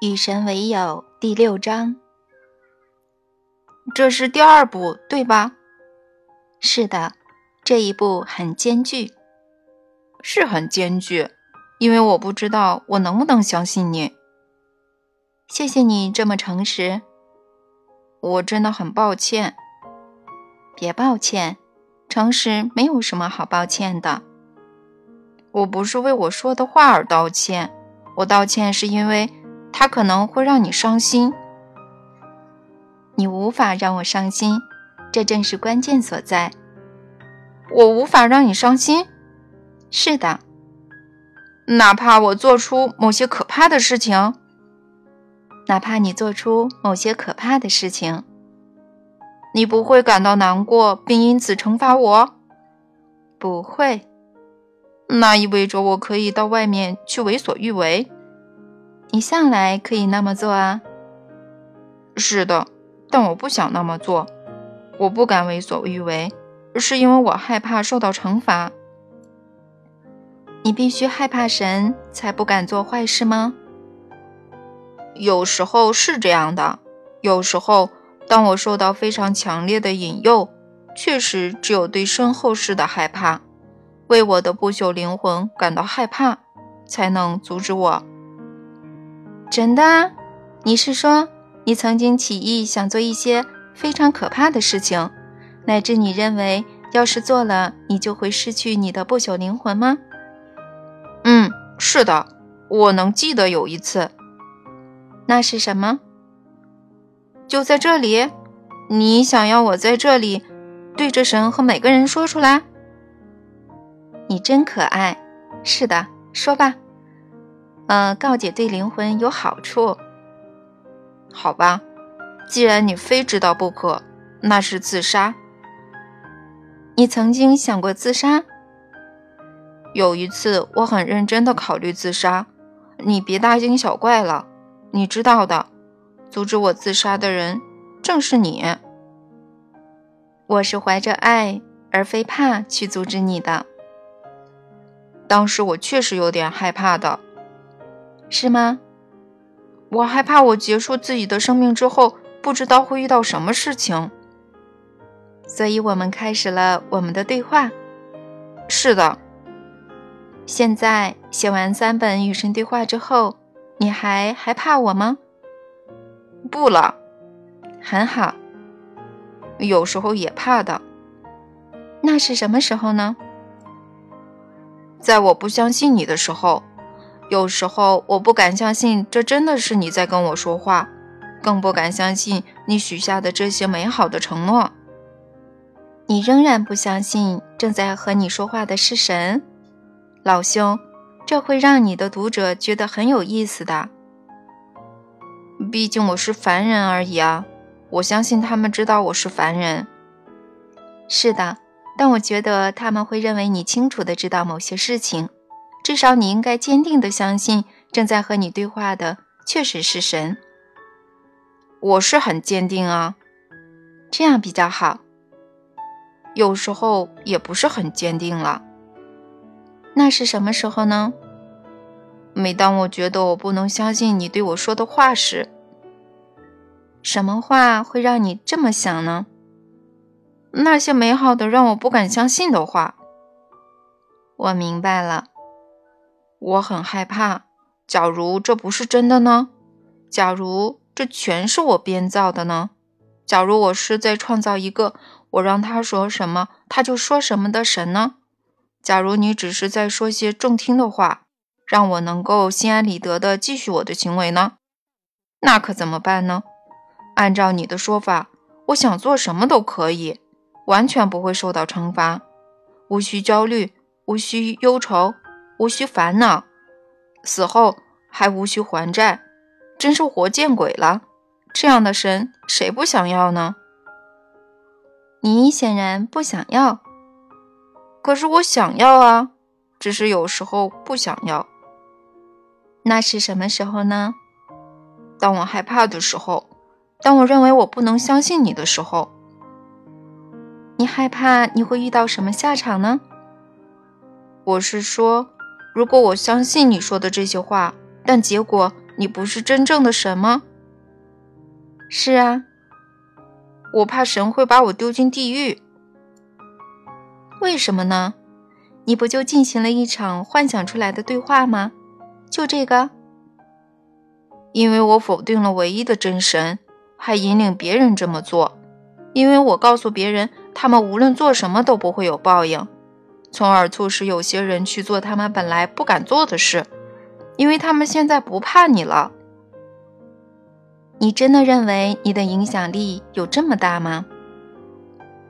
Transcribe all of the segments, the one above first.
与神为友第六章，这是第二步，对吧？是的，这一步很艰巨，是很艰巨，因为我不知道我能不能相信你。谢谢你这么诚实，我真的很抱歉。别抱歉，诚实没有什么好抱歉的。我不是为我说的话而道歉，我道歉是因为。他可能会让你伤心，你无法让我伤心，这正是关键所在。我无法让你伤心，是的，哪怕我做出某些可怕的事情，哪怕你做出某些可怕的事情，你不会感到难过并因此惩罚我，不会。那意味着我可以到外面去为所欲为。你向来可以那么做啊。是的，但我不想那么做。我不敢为所欲为，是因为我害怕受到惩罚。你必须害怕神才不敢做坏事吗？有时候是这样的。有时候，当我受到非常强烈的引诱，确实只有对身后事的害怕，为我的不朽灵魂感到害怕，才能阻止我。真的？你是说你曾经起意想做一些非常可怕的事情，乃至你认为要是做了，你就会失去你的不朽灵魂吗？嗯，是的，我能记得有一次。那是什么？就在这里。你想要我在这里对着神和每个人说出来？你真可爱。是的，说吧。呃，告解对灵魂有好处。好吧，既然你非知道不可，那是自杀。你曾经想过自杀？有一次，我很认真的考虑自杀。你别大惊小怪了，你知道的，阻止我自杀的人正是你。我是怀着爱而非怕去阻止你的。当时我确实有点害怕的。是吗？我害怕我结束自己的生命之后，不知道会遇到什么事情，所以我们开始了我们的对话。是的。现在写完三本与神对话之后，你还害怕我吗？不了。很好。有时候也怕的。那是什么时候呢？在我不相信你的时候。有时候我不敢相信这真的是你在跟我说话，更不敢相信你许下的这些美好的承诺。你仍然不相信正在和你说话的是神，老兄，这会让你的读者觉得很有意思的。毕竟我是凡人而已啊，我相信他们知道我是凡人。是的，但我觉得他们会认为你清楚的知道某些事情。至少你应该坚定地相信，正在和你对话的确实是神。我是很坚定啊，这样比较好。有时候也不是很坚定了。那是什么时候呢？每当我觉得我不能相信你对我说的话时。什么话会让你这么想呢？那些美好的让我不敢相信的话。我明白了。我很害怕，假如这不是真的呢？假如这全是我编造的呢？假如我是在创造一个我让他说什么他就说什么的神呢？假如你只是在说些中听的话，让我能够心安理得的继续我的行为呢？那可怎么办呢？按照你的说法，我想做什么都可以，完全不会受到惩罚，无需焦虑，无需忧愁。无需烦恼，死后还无需还债，真是活见鬼了！这样的神谁不想要呢？你显然不想要，可是我想要啊，只是有时候不想要。那是什么时候呢？当我害怕的时候，当我认为我不能相信你的时候。你害怕你会遇到什么下场呢？我是说。如果我相信你说的这些话，但结果你不是真正的神吗？是啊，我怕神会把我丢进地狱。为什么呢？你不就进行了一场幻想出来的对话吗？就这个？因为我否定了唯一的真神，还引领别人这么做。因为我告诉别人，他们无论做什么都不会有报应，从而促使有些人去做他们本来不敢做的事。因为他们现在不怕你了。你真的认为你的影响力有这么大吗？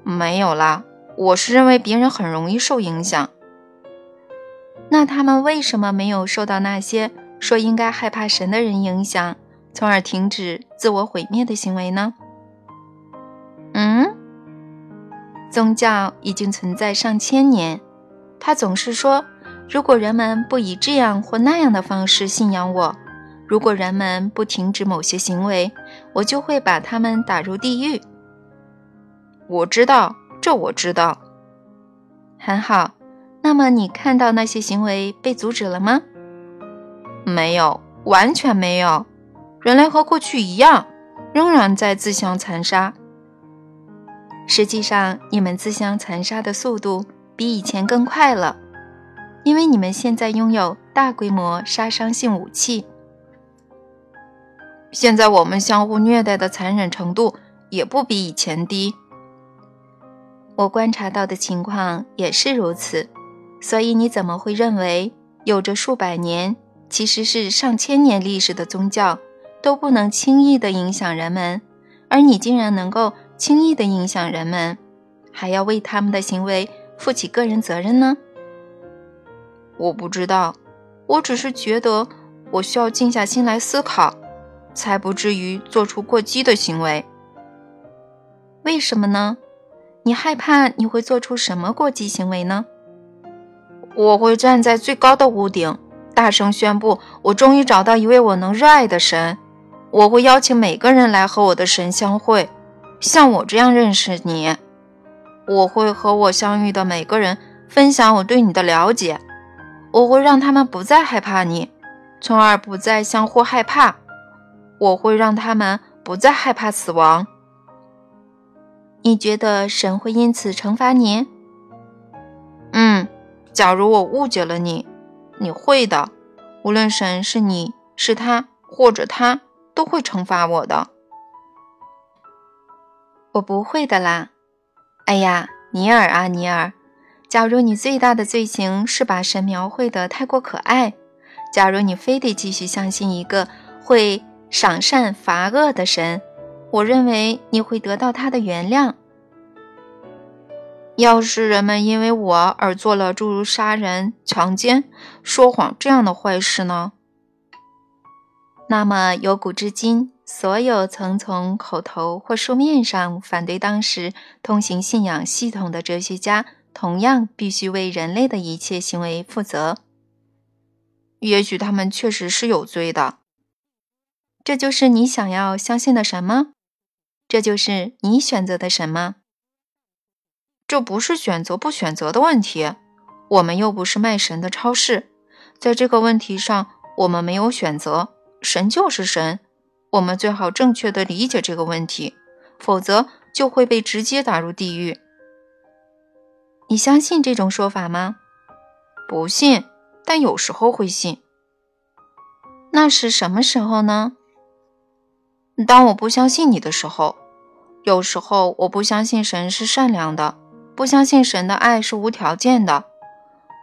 没有啦，我是认为别人很容易受影响。那他们为什么没有受到那些说应该害怕神的人影响，从而停止自我毁灭的行为呢？嗯，宗教已经存在上千年，他总是说。如果人们不以这样或那样的方式信仰我，如果人们不停止某些行为，我就会把他们打入地狱。我知道，这我知道。很好，那么你看到那些行为被阻止了吗？没有，完全没有。人类和过去一样，仍然在自相残杀。实际上，你们自相残杀的速度比以前更快了。因为你们现在拥有大规模杀伤性武器，现在我们相互虐待的残忍程度也不比以前低。我观察到的情况也是如此，所以你怎么会认为有着数百年，其实是上千年历史的宗教都不能轻易的影响人们，而你竟然能够轻易的影响人们，还要为他们的行为负起个人责任呢？我不知道，我只是觉得我需要静下心来思考，才不至于做出过激的行为。为什么呢？你害怕你会做出什么过激行为呢？我会站在最高的屋顶，大声宣布：我终于找到一位我能热爱的神。我会邀请每个人来和我的神相会，像我这样认识你。我会和我相遇的每个人分享我对你的了解。我会让他们不再害怕你，从而不再相互害怕。我会让他们不再害怕死亡。你觉得神会因此惩罚你？嗯，假如我误解了你，你会的。无论神是你是他或者他，都会惩罚我的。我不会的啦。哎呀，尼尔啊，尼尔。假如你最大的罪行是把神描绘的太过可爱，假如你非得继续相信一个会赏善罚恶的神，我认为你会得到他的原谅。要是人们因为我而做了诸如杀人、强奸、说谎这样的坏事呢？那么由古至今，所有曾从口头或书面上反对当时通行信仰系统的哲学家。同样必须为人类的一切行为负责。也许他们确实是有罪的。这就是你想要相信的什么？这就是你选择的什么？这不是选择不选择的问题。我们又不是卖神的超市，在这个问题上，我们没有选择。神就是神。我们最好正确的理解这个问题，否则就会被直接打入地狱。你相信这种说法吗？不信，但有时候会信。那是什么时候呢？当我不相信你的时候。有时候我不相信神是善良的，不相信神的爱是无条件的。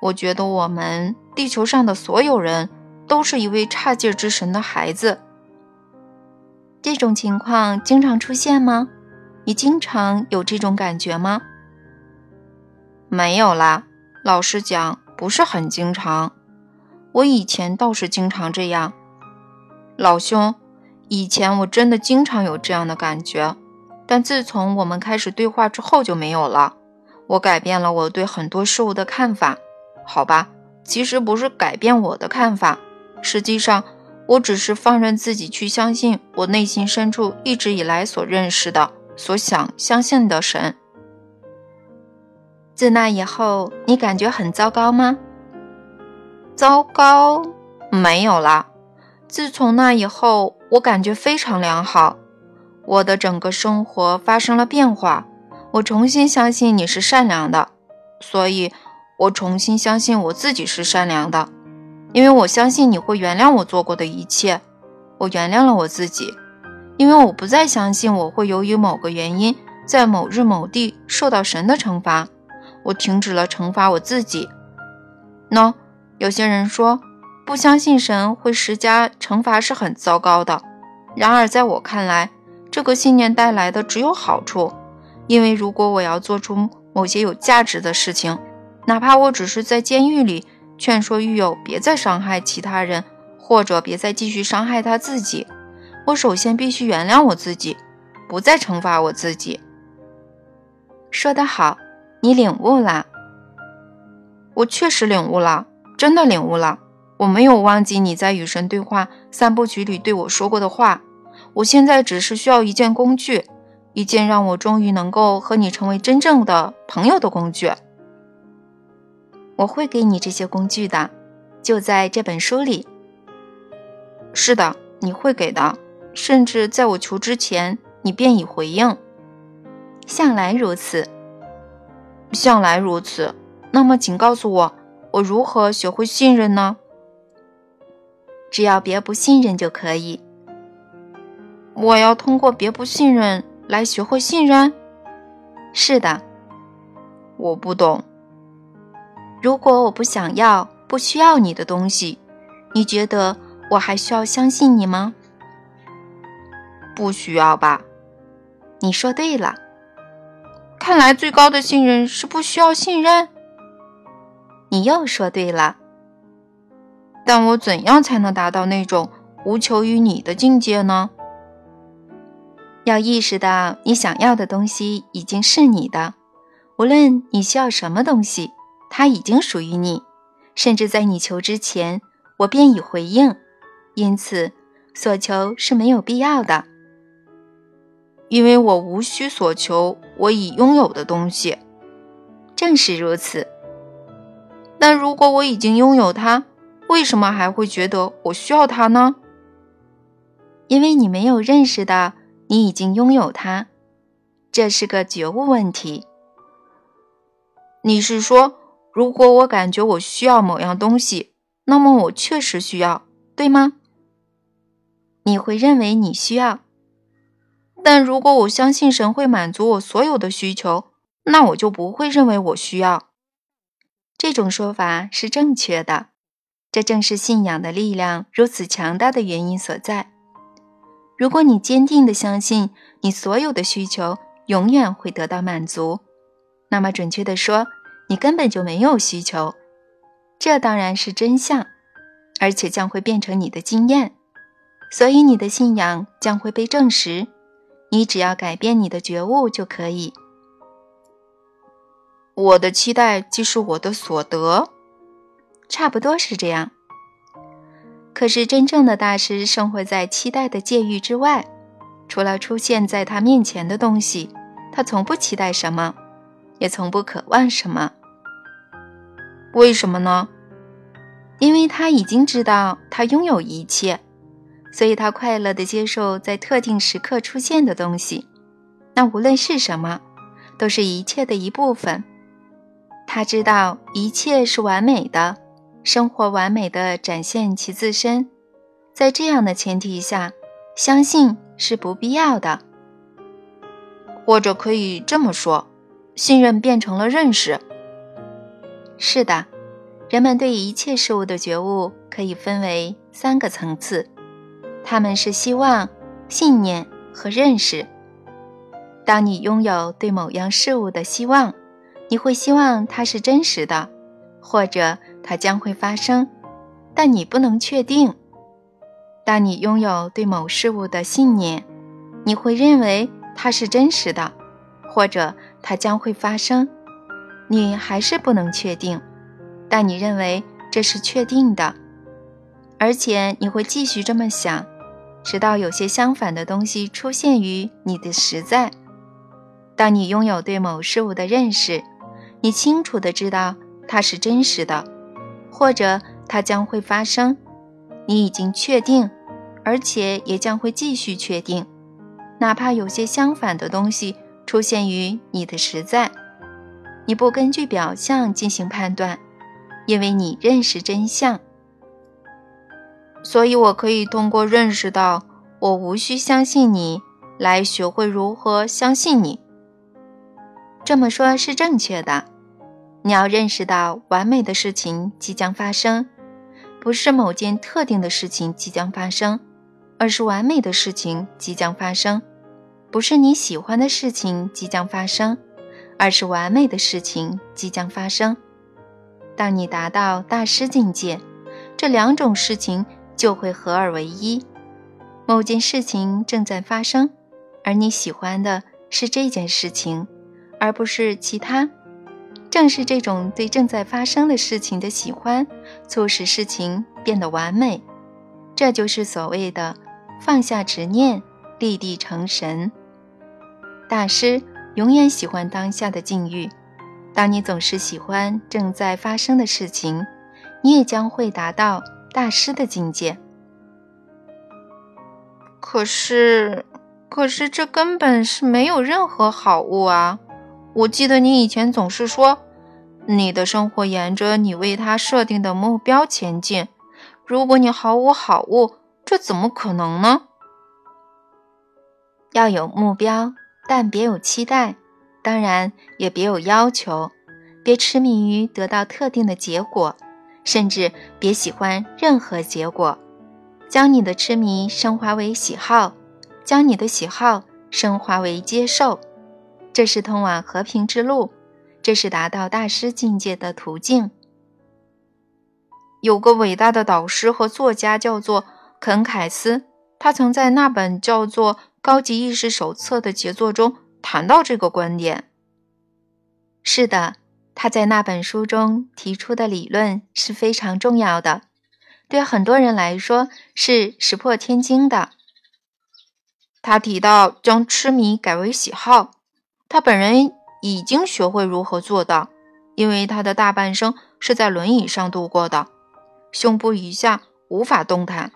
我觉得我们地球上的所有人都是一位差劲之神的孩子。这种情况经常出现吗？你经常有这种感觉吗？没有啦，老实讲，不是很经常。我以前倒是经常这样，老兄，以前我真的经常有这样的感觉，但自从我们开始对话之后就没有了。我改变了我对很多事物的看法，好吧？其实不是改变我的看法，实际上我只是放任自己去相信我内心深处一直以来所认识的、所想相信的神。自那以后，你感觉很糟糕吗？糟糕，没有啦。自从那以后，我感觉非常良好，我的整个生活发生了变化。我重新相信你是善良的，所以，我重新相信我自己是善良的，因为我相信你会原谅我做过的一切。我原谅了我自己，因为我不再相信我会由于某个原因在某日某地受到神的惩罚。我停止了惩罚我自己。喏，有些人说。不相信神会施加惩罚是很糟糕的。然而，在我看来，这个信念带来的只有好处。因为如果我要做出某些有价值的事情，哪怕我只是在监狱里劝说狱友别再伤害其他人，或者别再继续伤害他自己，我首先必须原谅我自己，不再惩罚我自己。说得好，你领悟了。我确实领悟了，真的领悟了。我没有忘记你在与神对话三部曲里对我说过的话。我现在只是需要一件工具，一件让我终于能够和你成为真正的朋友的工具。我会给你这些工具的，就在这本书里。是的，你会给的，甚至在我求之前，你便已回应。向来如此，向来如此。那么，请告诉我，我如何学会信任呢？只要别不信任就可以。我要通过别不信任来学会信任。是的，我不懂。如果我不想要、不需要你的东西，你觉得我还需要相信你吗？不需要吧。你说对了。看来最高的信任是不需要信任。你又说对了。但我怎样才能达到那种无求于你的境界呢？要意识到你想要的东西已经是你的，无论你需要什么东西，它已经属于你，甚至在你求之前，我便已回应。因此，所求是没有必要的，因为我无需所求我已拥有的东西。正是如此。那如果我已经拥有它，为什么还会觉得我需要它呢？因为你没有认识到你已经拥有它，这是个觉悟问题。你是说，如果我感觉我需要某样东西，那么我确实需要，对吗？你会认为你需要，但如果我相信神会满足我所有的需求，那我就不会认为我需要。这种说法是正确的。这正是信仰的力量如此强大的原因所在。如果你坚定地相信你所有的需求永远会得到满足，那么准确地说，你根本就没有需求。这当然是真相，而且将会变成你的经验。所以你的信仰将会被证实。你只要改变你的觉悟就可以。我的期待即是我的所得。差不多是这样。可是真正的大师生活在期待的界域之外，除了出现在他面前的东西，他从不期待什么，也从不渴望什么。为什么呢？因为他已经知道他拥有一切，所以他快乐地接受在特定时刻出现的东西。那无论是什么，都是一切的一部分。他知道一切是完美的。生活完美的展现其自身，在这样的前提下，相信是不必要的，或者可以这么说，信任变成了认识。是的，人们对一切事物的觉悟可以分为三个层次，他们是希望、信念和认识。当你拥有对某样事物的希望，你会希望它是真实的，或者。它将会发生，但你不能确定。当你拥有对某事物的信念，你会认为它是真实的，或者它将会发生，你还是不能确定。但你认为这是确定的，而且你会继续这么想，直到有些相反的东西出现于你的实在。当你拥有对某事物的认识，你清楚的知道它是真实的。或者它将会发生，你已经确定，而且也将会继续确定，哪怕有些相反的东西出现于你的实在，你不根据表象进行判断，因为你认识真相。所以，我可以通过认识到我无需相信你，来学会如何相信你。这么说，是正确的。你要认识到，完美的事情即将发生，不是某件特定的事情即将发生，而是完美的事情即将发生；不是你喜欢的事情即将发生，而是完美的事情即将发生。当你达到大师境界，这两种事情。就会合二为一。某件事情正在发生，而你喜欢的是这件事情，而不是其他。正是这种对正在发生的事情的喜欢，促使事情变得完美。这就是所谓的放下执念，立地成神。大师永远喜欢当下的境遇。当你总是喜欢正在发生的事情，你也将会达到。大师的境界，可是，可是这根本是没有任何好物啊！我记得你以前总是说，你的生活沿着你为他设定的目标前进。如果你毫无好物，这怎么可能呢？要有目标，但别有期待，当然也别有要求，别痴迷于得到特定的结果。甚至别喜欢任何结果，将你的痴迷升华为喜好，将你的喜好升华为接受，这是通往和平之路，这是达到大师境界的途径。有个伟大的导师和作家叫做肯·凯斯，他曾在那本叫做《高级意识手册》的杰作中谈到这个观点。是的。他在那本书中提出的理论是非常重要的，对很多人来说是石破天惊的。他提到将痴迷改为喜好，他本人已经学会如何做到，因为他的大半生是在轮椅上度过的，胸部以下无法动弹。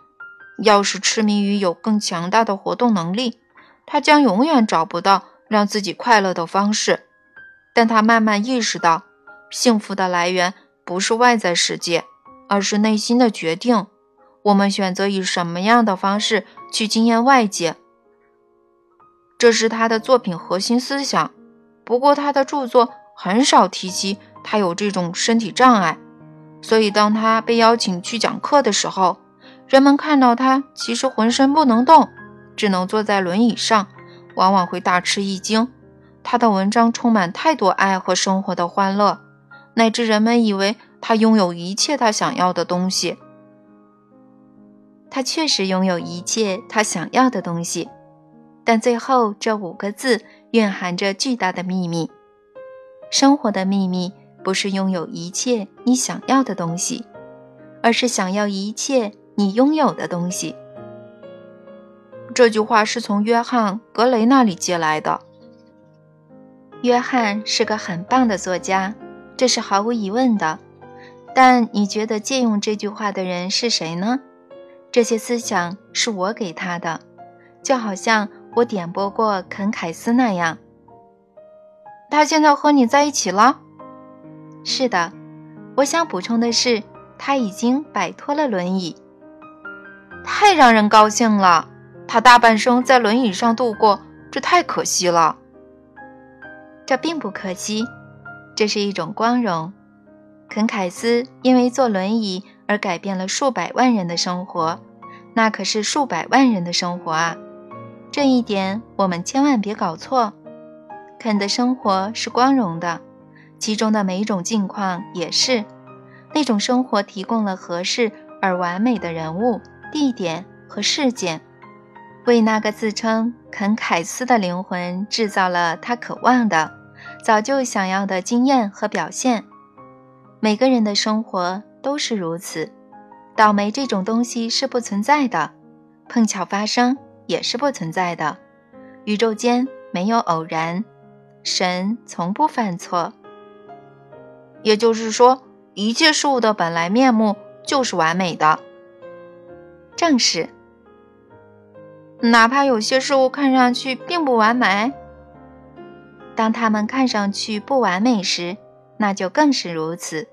要是痴迷于有更强大的活动能力，他将永远找不到让自己快乐的方式。但他慢慢意识到。幸福的来源不是外在世界，而是内心的决定。我们选择以什么样的方式去经验外界，这是他的作品核心思想。不过，他的著作很少提及他有这种身体障碍，所以当他被邀请去讲课的时候，人们看到他其实浑身不能动，只能坐在轮椅上，往往会大吃一惊。他的文章充满太多爱和生活的欢乐。乃至人们以为他拥有一切他想要的东西，他确实拥有一切他想要的东西，但最后这五个字蕴含着巨大的秘密。生活的秘密不是拥有一切你想要的东西，而是想要一切你拥有的东西。这句话是从约翰·格雷那里借来的。约翰是个很棒的作家。这是毫无疑问的，但你觉得借用这句话的人是谁呢？这些思想是我给他的，就好像我点拨过肯·凯斯那样。他现在和你在一起了？是的。我想补充的是，他已经摆脱了轮椅。太让人高兴了！他大半生在轮椅上度过，这太可惜了。这并不可惜。这是一种光荣。肯·凯斯因为坐轮椅而改变了数百万人的生活，那可是数百万人的生活啊！这一点我们千万别搞错。肯的生活是光荣的，其中的每一种境况也是。那种生活提供了合适而完美的人物、地点和事件，为那个自称肯·凯斯的灵魂制造了他渴望的。早就想要的经验和表现，每个人的生活都是如此。倒霉这种东西是不存在的，碰巧发生也是不存在的。宇宙间没有偶然，神从不犯错。也就是说，一切事物的本来面目就是完美的。正是。哪怕有些事物看上去并不完美，当它们看上去不完美时，那就更是如此。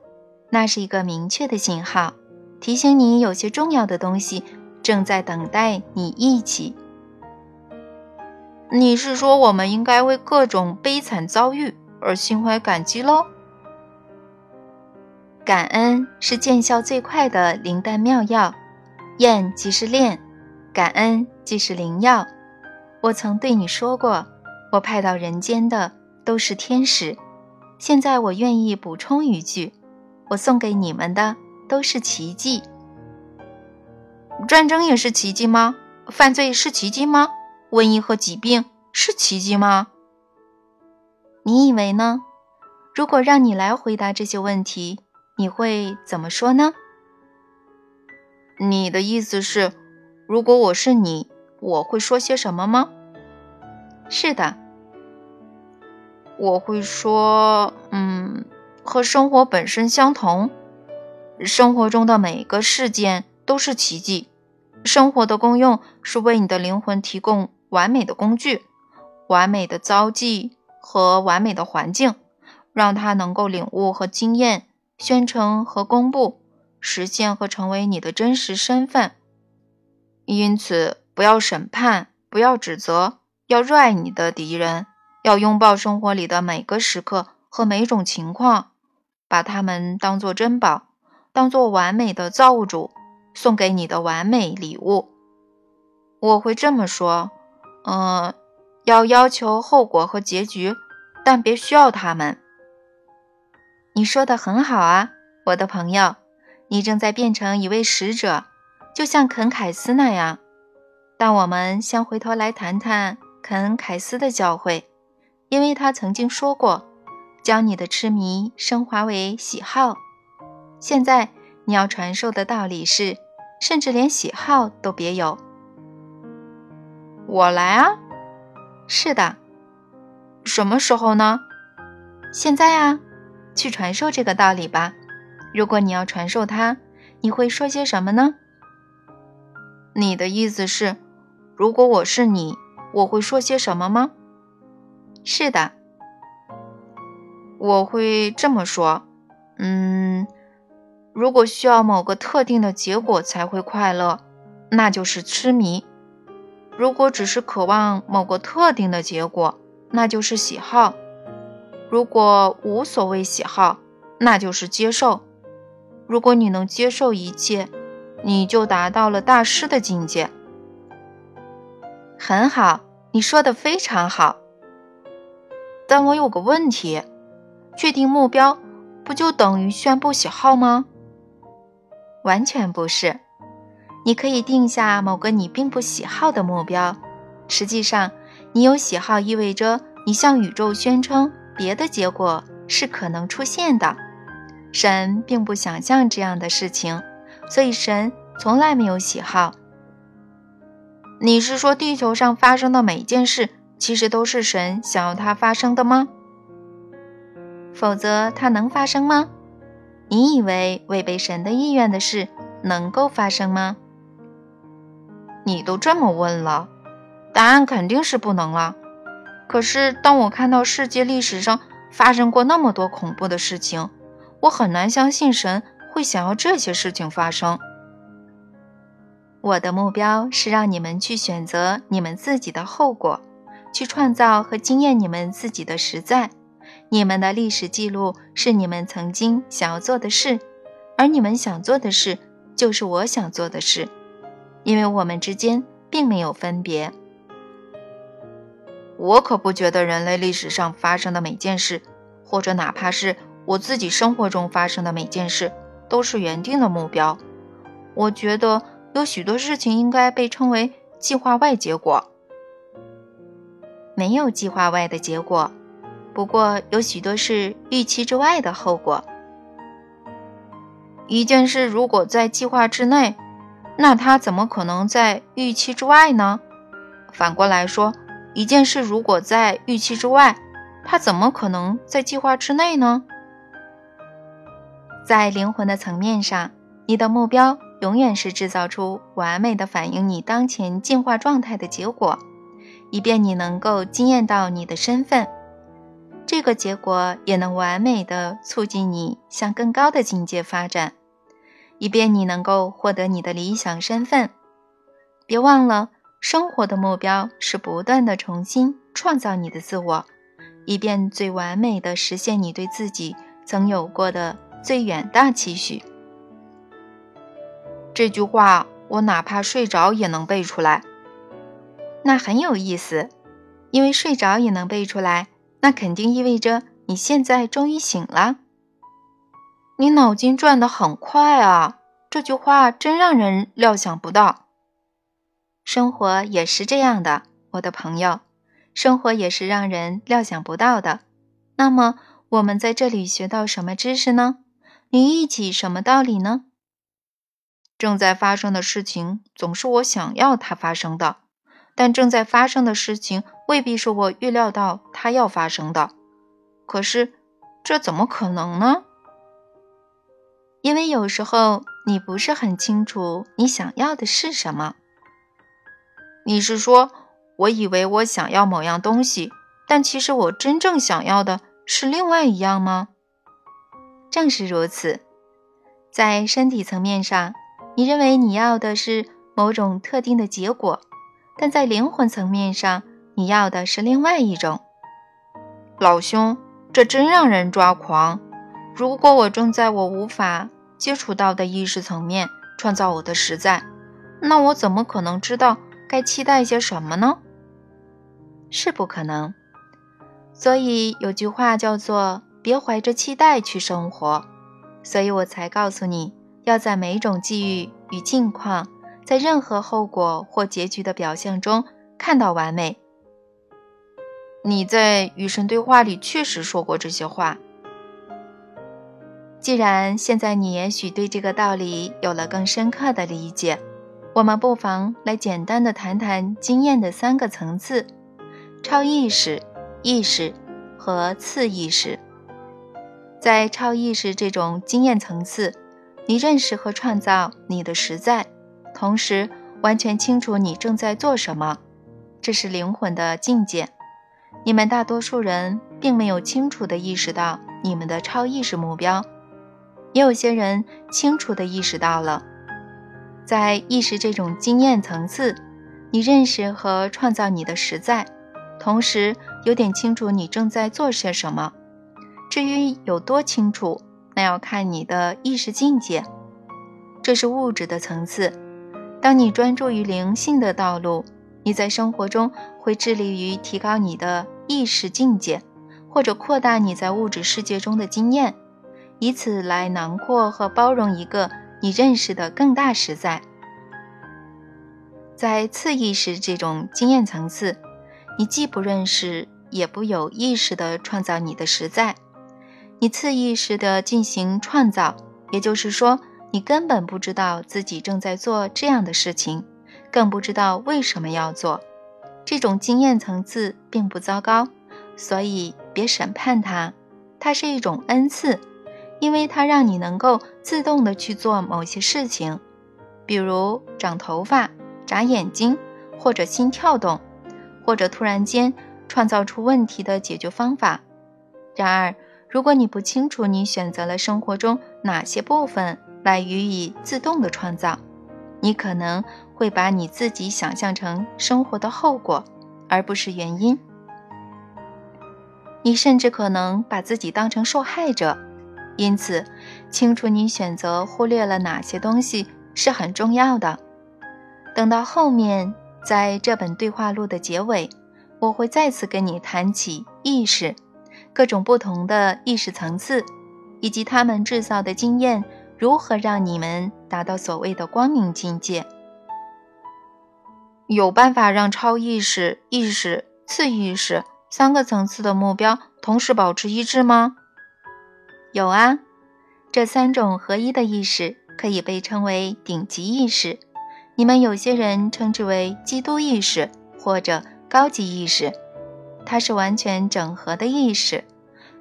那是一个明确的信号，提醒你有些重要的东西正在等待你一起。你是说我们应该为各种悲惨遭遇而心怀感激喽？感恩是见效最快的灵丹妙药，验即是炼，感恩即是灵药。我曾对你说过，我派到人间的都是天使。现在我愿意补充一句，我送给你们的都是奇迹。战争也是奇迹吗？犯罪是奇迹吗？瘟疫和疾病是奇迹吗？你以为呢？如果让你来回答这些问题。你会怎么说呢？你的意思是，如果我是你，我会说些什么吗？是的，我会说，嗯，和生活本身相同，生活中的每个事件都是奇迹。生活的功用是为你的灵魂提供完美的工具、完美的遭际和完美的环境，让它能够领悟和经验。宣称和公布，实现和成为你的真实身份。因此，不要审判，不要指责，要热爱你的敌人，要拥抱生活里的每个时刻和每种情况，把它们当作珍宝，当作完美的造物主送给你的完美礼物。我会这么说：嗯，要要求后果和结局，但别需要他们。你说的很好啊，我的朋友，你正在变成一位使者，就像肯凯斯那样。但我们先回头来谈谈肯凯斯的教诲，因为他曾经说过，将你的痴迷升华为喜好。现在你要传授的道理是，甚至连喜好都别有。我来啊，是的，什么时候呢？现在啊。去传授这个道理吧。如果你要传授它，你会说些什么呢？你的意思是，如果我是你，我会说些什么吗？是的，我会这么说。嗯，如果需要某个特定的结果才会快乐，那就是痴迷；如果只是渴望某个特定的结果，那就是喜好。如果无所谓喜好，那就是接受。如果你能接受一切，你就达到了大师的境界。很好，你说的非常好。但我有个问题：确定目标不就等于宣布喜好吗？完全不是。你可以定下某个你并不喜好的目标。实际上，你有喜好意味着你向宇宙宣称。别的结果是可能出现的，神并不想象这样的事情，所以神从来没有喜好。你是说地球上发生的每一件事，其实都是神想要它发生的吗？否则它能发生吗？你以为违背神的意愿的事能够发生吗？你都这么问了，答案肯定是不能了。可是，当我看到世界历史上发生过那么多恐怖的事情，我很难相信神会想要这些事情发生。我的目标是让你们去选择你们自己的后果，去创造和经验你们自己的实在。你们的历史记录是你们曾经想要做的事，而你们想做的事就是我想做的事，因为我们之间并没有分别。我可不觉得人类历史上发生的每件事，或者哪怕是我自己生活中发生的每件事，都是原定的目标。我觉得有许多事情应该被称为计划外结果。没有计划外的结果，不过有许多是预期之外的后果。一件事如果在计划之内，那它怎么可能在预期之外呢？反过来说。一件事如果在预期之外，它怎么可能在计划之内呢？在灵魂的层面上，你的目标永远是制造出完美的反映你当前进化状态的结果，以便你能够惊艳到你的身份。这个结果也能完美的促进你向更高的境界发展，以便你能够获得你的理想身份。别忘了，生活的目标是不断的重新创造你的自我，以便最完美的实现你对自己曾有过的最远大期许。这句话我哪怕睡着也能背出来。那很有意思，因为睡着也能背出来。那肯定意味着你现在终于醒了。你脑筋转得很快啊！这句话真让人料想不到。生活也是这样的，我的朋友，生活也是让人料想不到的。那么我们在这里学到什么知识呢？你一起什么道理呢？正在发生的事情总是我想要它发生的。但正在发生的事情未必是我预料到它要发生的，可是这怎么可能呢？因为有时候你不是很清楚你想要的是什么。你是说，我以为我想要某样东西，但其实我真正想要的是另外一样吗？正是如此，在身体层面上，你认为你要的是某种特定的结果。但在灵魂层面上，你要的是另外一种。老兄，这真让人抓狂。如果我正在我无法接触到的意识层面创造我的实在，那我怎么可能知道该期待些什么呢？是不可能。所以有句话叫做“别怀着期待去生活”，所以我才告诉你要在每种际遇与境况。在任何后果或结局的表象中看到完美。你在与神对话里确实说过这些话。既然现在你也许对这个道理有了更深刻的理解，我们不妨来简单的谈谈经验的三个层次：超意识、意识和次意识。在超意识这种经验层次，你认识和创造你的实在。同时，完全清楚你正在做什么，这是灵魂的境界。你们大多数人并没有清楚地意识到你们的超意识目标，也有些人清楚地意识到了。在意识这种经验层次，你认识和创造你的实在，同时有点清楚你正在做些什么。至于有多清楚，那要看你的意识境界。这是物质的层次。当你专注于灵性的道路，你在生活中会致力于提高你的意识境界，或者扩大你在物质世界中的经验，以此来囊括和包容一个你认识的更大实在。在次意识这种经验层次，你既不认识，也不有意识地创造你的实在，你次意识地进行创造，也就是说。你根本不知道自己正在做这样的事情，更不知道为什么要做。这种经验层次并不糟糕，所以别审判它。它是一种恩赐，因为它让你能够自动的去做某些事情，比如长头发、眨眼睛，或者心跳动，或者突然间创造出问题的解决方法。然而，如果你不清楚你选择了生活中哪些部分，来予以自动的创造，你可能会把你自己想象成生活的后果，而不是原因。你甚至可能把自己当成受害者。因此，清楚你选择忽略了哪些东西是很重要的。等到后面，在这本对话录的结尾，我会再次跟你谈起意识，各种不同的意识层次，以及他们制造的经验。如何让你们达到所谓的光明境界？有办法让超意识、意识、次意识三个层次的目标同时保持一致吗？有啊，这三种合一的意识可以被称为顶级意识。你们有些人称之为基督意识或者高级意识，它是完全整合的意识。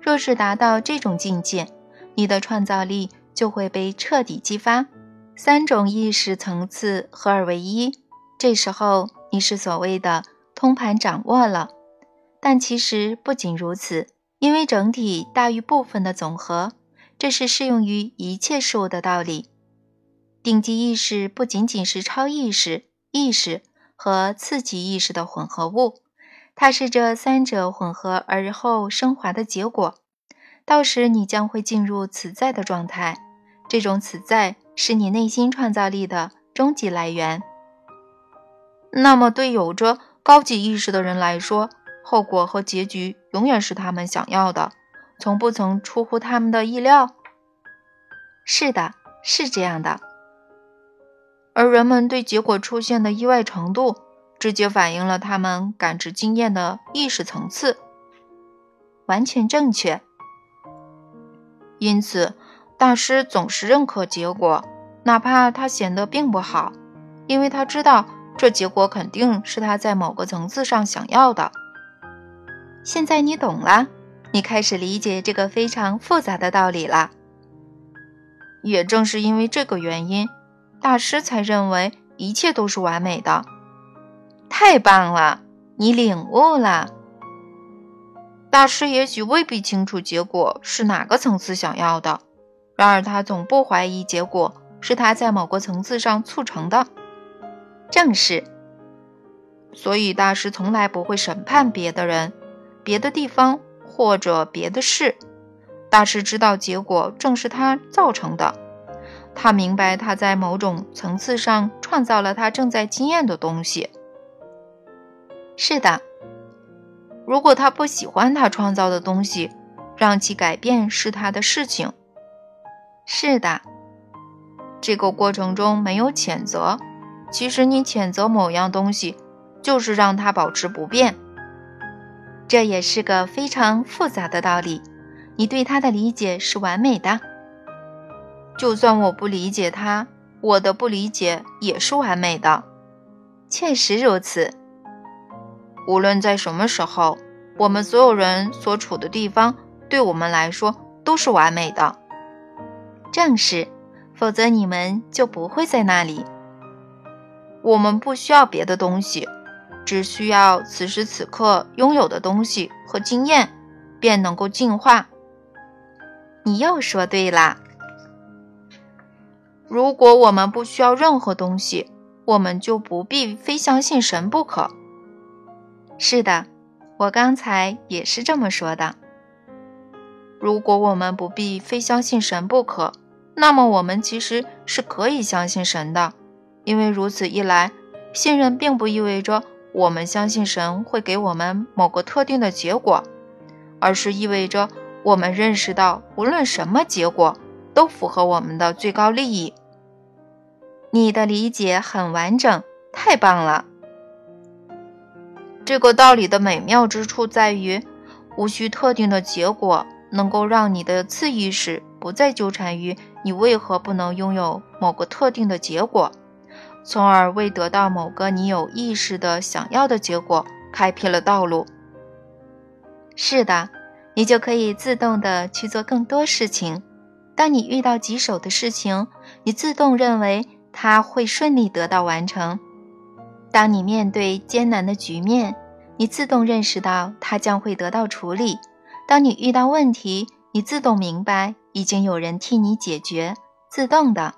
若是达到这种境界，你的创造力。就会被彻底激发，三种意识层次合二为一，这时候你是所谓的通盘掌握了。但其实不仅如此，因为整体大于部分的总和，这是适用于一切事物的道理。顶级意识不仅仅是超意识、意识和次级意识的混合物，它是这三者混合而后升华的结果。到时你将会进入此在的状态，这种此在。是你内心创造力的终极来源。那么，对有着高级意识的人来说，后果和结局永远是他们想要的，从不曾出乎他们的意料。是的，是这样的。而人们对结果出现的意外程度，直接反映了他们感知经验的意识层次。完全正确。因此。大师总是认可结果，哪怕他显得并不好，因为他知道这结果肯定是他在某个层次上想要的。现在你懂了，你开始理解这个非常复杂的道理了。也正是因为这个原因，大师才认为一切都是完美的。太棒了，你领悟了。大师也许未必清楚结果是哪个层次想要的。然而，他总不怀疑结果是他在某个层次上促成的。正是，所以大师从来不会审判别的人、别的地方或者别的事。大师知道结果正是他造成的。他明白他在某种层次上创造了他正在经验的东西。是的，如果他不喜欢他创造的东西，让其改变是他的事情。是的，这个过程中没有谴责。其实你谴责某样东西，就是让它保持不变。这也是个非常复杂的道理。你对它的理解是完美的。就算我不理解它，我的不理解也是完美的。确实如此。无论在什么时候，我们所有人所处的地方，对我们来说都是完美的。正是，否则你们就不会在那里。我们不需要别的东西，只需要此时此刻拥有的东西和经验，便能够进化。你又说对啦。如果我们不需要任何东西，我们就不必非相信神不可。是的，我刚才也是这么说的。如果我们不必非相信神不可。那么我们其实是可以相信神的，因为如此一来，信任并不意味着我们相信神会给我们某个特定的结果，而是意味着我们认识到无论什么结果都符合我们的最高利益。你的理解很完整，太棒了。这个道理的美妙之处在于，无需特定的结果能够让你的次意识不再纠缠于。你为何不能拥有某个特定的结果，从而为得到某个你有意识的想要的结果开辟了道路？是的，你就可以自动的去做更多事情。当你遇到棘手的事情，你自动认为它会顺利得到完成；当你面对艰难的局面，你自动认识到它将会得到处理；当你遇到问题，你自动明白。已经有人替你解决，自动的，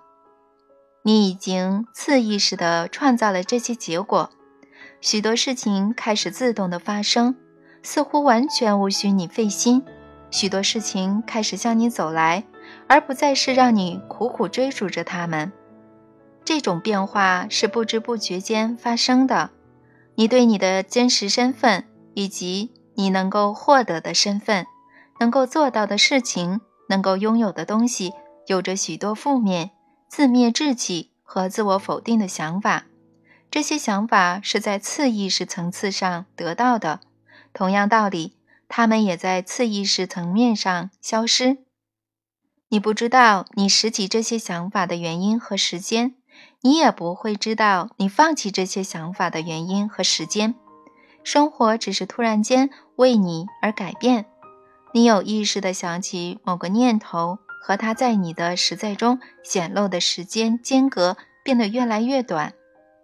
你已经次意识的创造了这些结果，许多事情开始自动的发生，似乎完全无需你费心，许多事情开始向你走来，而不再是让你苦苦追逐着他们。这种变化是不知不觉间发生的，你对你的真实身份以及你能够获得的身份，能够做到的事情。能够拥有的东西，有着许多负面、自灭志气和自我否定的想法。这些想法是在次意识层次上得到的，同样道理，他们也在次意识层面上消失。你不知道你拾起这些想法的原因和时间，你也不会知道你放弃这些想法的原因和时间。生活只是突然间为你而改变。你有意识地想起某个念头和它在你的实在中显露的时间间隔变得越来越短，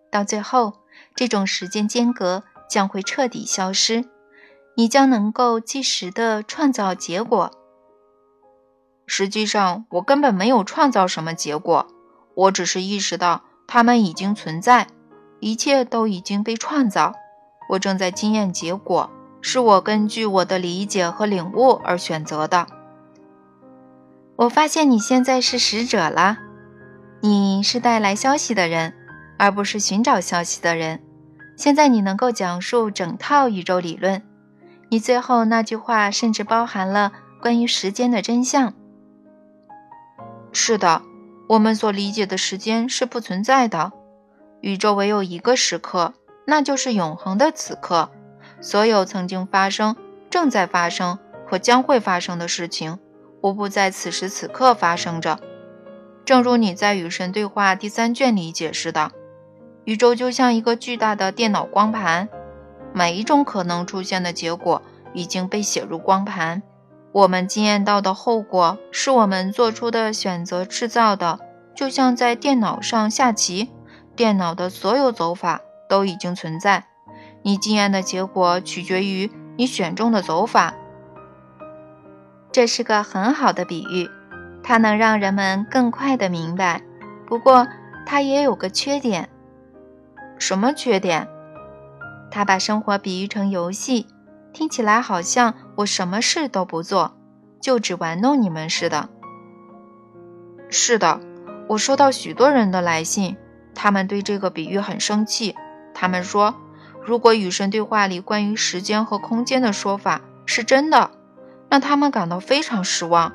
到最后，这种时间间隔将会彻底消失，你将能够即时的创造结果。实际上，我根本没有创造什么结果，我只是意识到它们已经存在，一切都已经被创造。我正在经验结果，是我根据我的理解和领悟而选择的。我发现你现在是使者了，你是带来消息的人，而不是寻找消息的人。现在你能够讲述整套宇宙理论，你最后那句话甚至包含了关于时间的真相。是的，我们所理解的时间是不存在的。宇宙唯有一个时刻，那就是永恒的此刻。所有曾经发生、正在发生或将会发生的事情，无不在此时此刻发生着。正如你在《与神对话》第三卷里解释的，宇宙就像一个巨大的电脑光盘，每一种可能出现的结果已经被写入光盘。我们经验到的后果是我们做出的选择制造的，就像在电脑上下棋，电脑的所有走法都已经存在。你经验的结果取决于你选中的走法。这是个很好的比喻，它能让人们更快的明白。不过，它也有个缺点。什么缺点？它把生活比喻成游戏。听起来好像我什么事都不做，就只玩弄你们似的。是的，我收到许多人的来信，他们对这个比喻很生气。他们说，如果与神对话里关于时间和空间的说法是真的，那他们感到非常失望。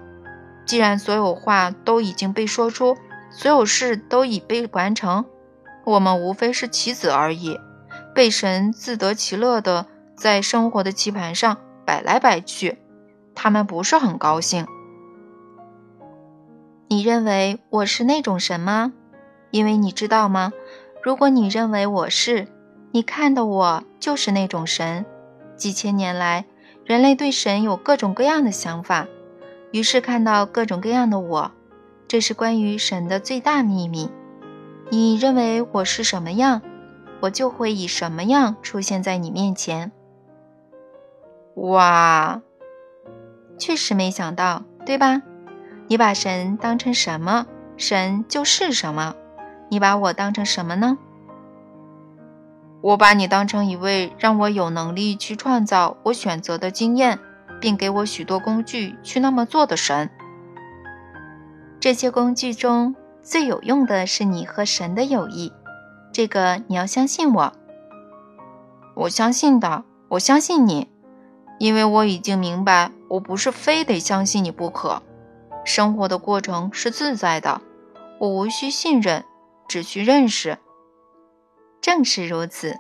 既然所有话都已经被说出，所有事都已被完成，我们无非是棋子而已，被神自得其乐的。在生活的棋盘上摆来摆去，他们不是很高兴。你认为我是那种神吗？因为你知道吗？如果你认为我是，你看的我就是那种神。几千年来，人类对神有各种各样的想法，于是看到各种各样的我。这是关于神的最大秘密。你认为我是什么样，我就会以什么样出现在你面前。哇，确实没想到，对吧？你把神当成什么，神就是什么。你把我当成什么呢？我把你当成一位让我有能力去创造我选择的经验，并给我许多工具去那么做的神。这些工具中最有用的是你和神的友谊，这个你要相信我。我相信的，我相信你。因为我已经明白，我不是非得相信你不可。生活的过程是自在的，我无需信任，只需认识。正是如此。